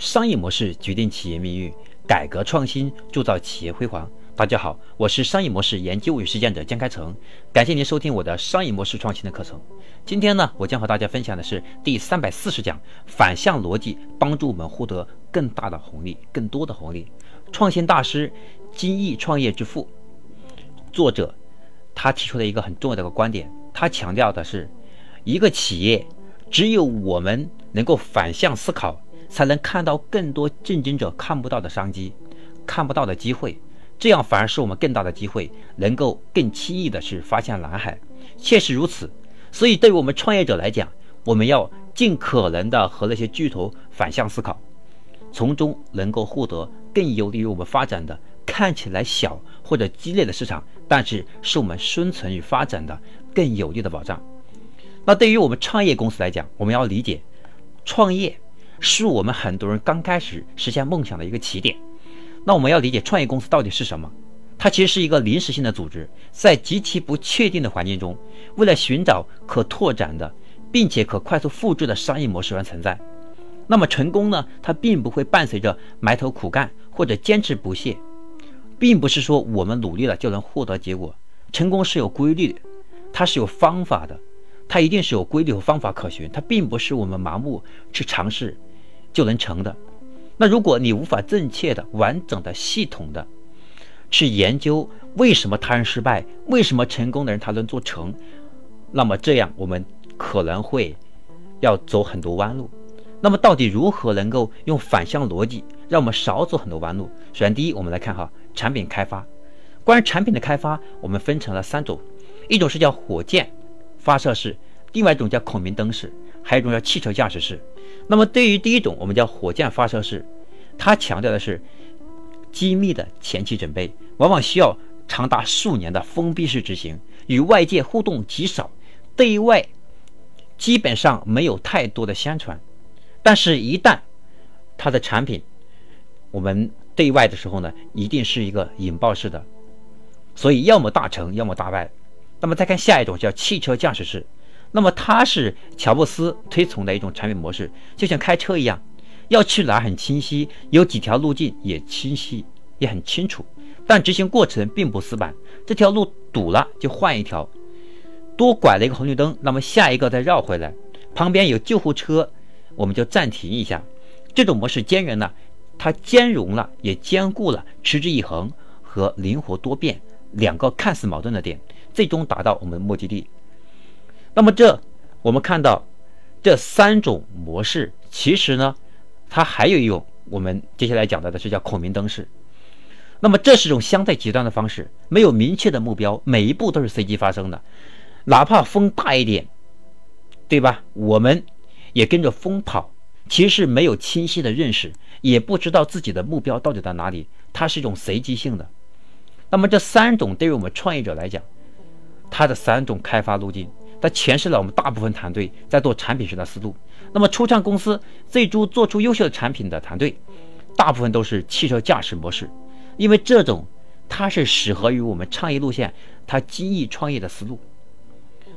商业模式决定企业命运，改革创新铸造企业辉煌。大家好，我是商业模式研究与实践者江开成，感谢您收听我的商业模式创新的课程。今天呢，我将和大家分享的是第三百四十讲：反向逻辑帮助我们获得更大的红利、更多的红利。创新大师金毅创业之父，作者他提出了一个很重要的一个观点，他强调的是，一个企业只有我们能够反向思考。才能看到更多竞争者看不到的商机，看不到的机会，这样反而是我们更大的机会，能够更轻易的去发现蓝海。确实如此，所以对于我们创业者来讲，我们要尽可能的和那些巨头反向思考，从中能够获得更有利于我们发展的看起来小或者激烈的市场，但是是我们生存与发展的更有利的保障。那对于我们创业公司来讲，我们要理解创业。是我们很多人刚开始实现梦想的一个起点。那我们要理解创业公司到底是什么？它其实是一个临时性的组织，在极其不确定的环境中，为了寻找可拓展的，并且可快速复制的商业模式而存在。那么成功呢？它并不会伴随着埋头苦干或者坚持不懈，并不是说我们努力了就能获得结果。成功是有规律的，它是有方法的，它一定是有规律和方法可循。它并不是我们盲目去尝试。就能成的。那如果你无法正确的、完整的、系统的去研究为什么他人失败，为什么成功的人他能做成，那么这样我们可能会要走很多弯路。那么到底如何能够用反向逻辑，让我们少走很多弯路？首先，第一，我们来看哈产品开发。关于产品的开发，我们分成了三种，一种是叫火箭发射式，另外一种叫孔明灯式，还有一种叫汽车驾驶式。那么，对于第一种，我们叫火箭发射式，它强调的是机密的前期准备，往往需要长达数年的封闭式执行，与外界互动极少，对外基本上没有太多的宣传。但是，一旦它的产品我们对外的时候呢，一定是一个引爆式的，所以要么大成，要么大败。那么再看下一种，叫汽车驾驶式。那么它是乔布斯推崇的一种产品模式，就像开车一样，要去哪很清晰，有几条路径也清晰，也很清楚，但执行过程并不死板。这条路堵了就换一条，多拐了一个红绿灯，那么下一个再绕回来，旁边有救护车，我们就暂停一下。这种模式兼容了，它兼容了也兼顾了持之以恒和灵活多变两个看似矛盾的点，最终达到我们的目的地。那么这，我们看到这三种模式，其实呢，它还有一种，我们接下来讲到的是叫孔明灯式。那么这是一种相对极端的方式，没有明确的目标，每一步都是随机发生的，哪怕风大一点，对吧？我们也跟着风跑，其实没有清晰的认识，也不知道自己的目标到底在哪里，它是一种随机性的。那么这三种对于我们创业者来讲，它的三种开发路径。它诠释了我们大部分团队在做产品时的思路。那么，初创公司最终做出优秀的产品的团队，大部分都是汽车驾驶模式，因为这种它是适合于我们创业路线，它精益创业的思路。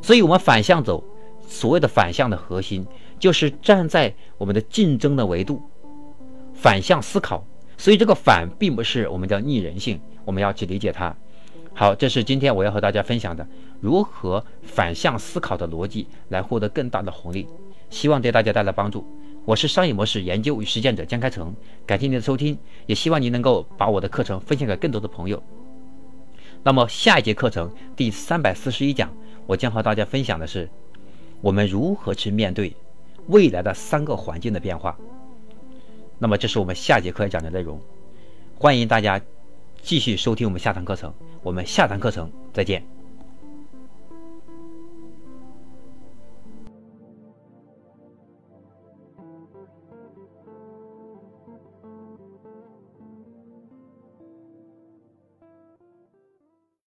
所以，我们反向走，所谓的反向的核心就是站在我们的竞争的维度，反向思考。所以，这个反并不是我们叫逆人性，我们要去理解它。好，这是今天我要和大家分享的如何反向思考的逻辑来获得更大的红利，希望对大家带来帮助。我是商业模式研究与实践者江开成，感谢您的收听，也希望您能够把我的课程分享给更多的朋友。那么下一节课程第三百四十一讲，我将和大家分享的是我们如何去面对未来的三个环境的变化。那么这是我们下节课要讲的内容，欢迎大家继续收听我们下堂课程。我们下堂课程再见。